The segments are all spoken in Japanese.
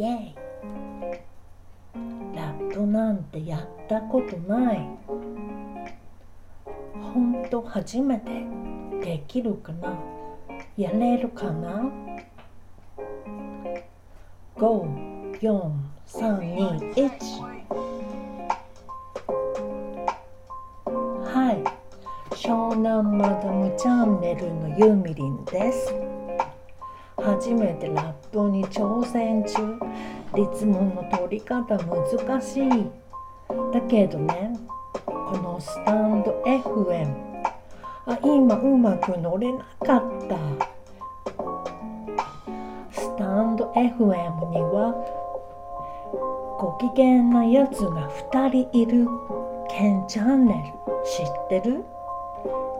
イエイ。ラップなんてやったことない。ほんと初めてできるかな？やれるかな？54321はい。湘南マダムチャンネルのユーミリンです。初めてラップに挑戦中。リズムの取り方難しい。だけどねこのスタンド FM あ今うまく乗れなかった。スタンド FM にはご機嫌なやつが2人いる。ケンチャンネル。知ってる？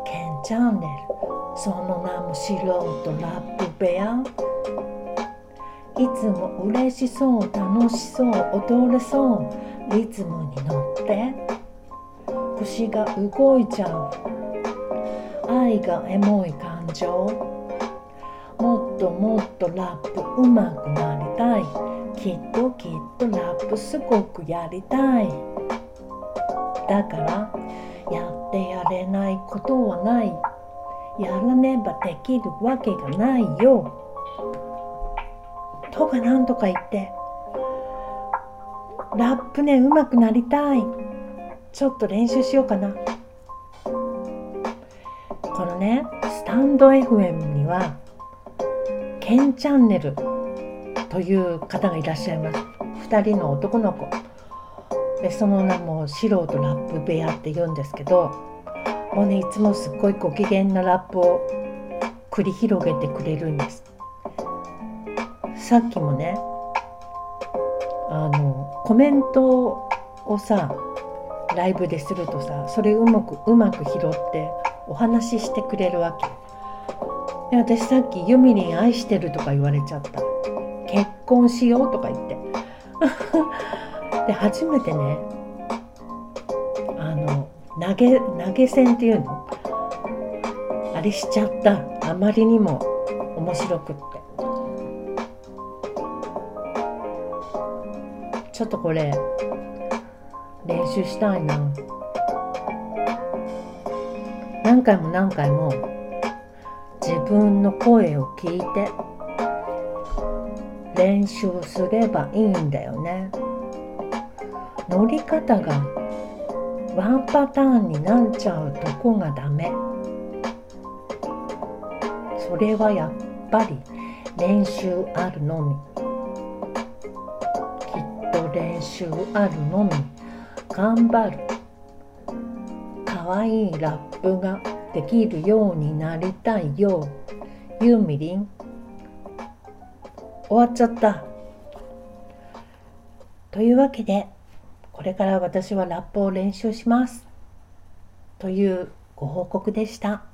ケンチャンネルその名も素人ラップ部屋。いつも嬉しそう楽しそう踊れそう。リズムに乗って。腰が動いちゃう。愛がエモい感情。もっともっとラップうまくなりたい。きっときっとラップすごくやりたい。だからやってやれないことはない。やらねばできるわけがないよ。とかなんとか言って。ラップねうまくなりたい。ちょっと練習しようかな。このねスタンド FM にはケンチャンネルという方がいらっしゃいます。2人の男の子。でその名も素人ラップ部屋って言うんですけどもうねいつもすっごいご機嫌なラップを繰り広げてくれるんです。さっきもねあのコメントをさライブでするとさそれうまくうまく拾ってお話ししてくれるわけ。で私さっき「ユミリン愛してる」とか言われちゃった。結婚しようとか言って。で初めてねあの投げ投げ銭っていうの？あれしちゃった。あまりにも面白くって。ちょっとこれ練習したいな。何回も何回も自分の声を聞いて練習すればいいんだよね。乗り方がワンパターンになっちゃうとこがダメ。それはやっぱり練習あるのみ。きっと練習あるのみ。頑張る。かわいいラップができるようになりたいよ。ゆうみりん終わっちゃった。というわけでこれから私はラップを練習しますというご報告でした。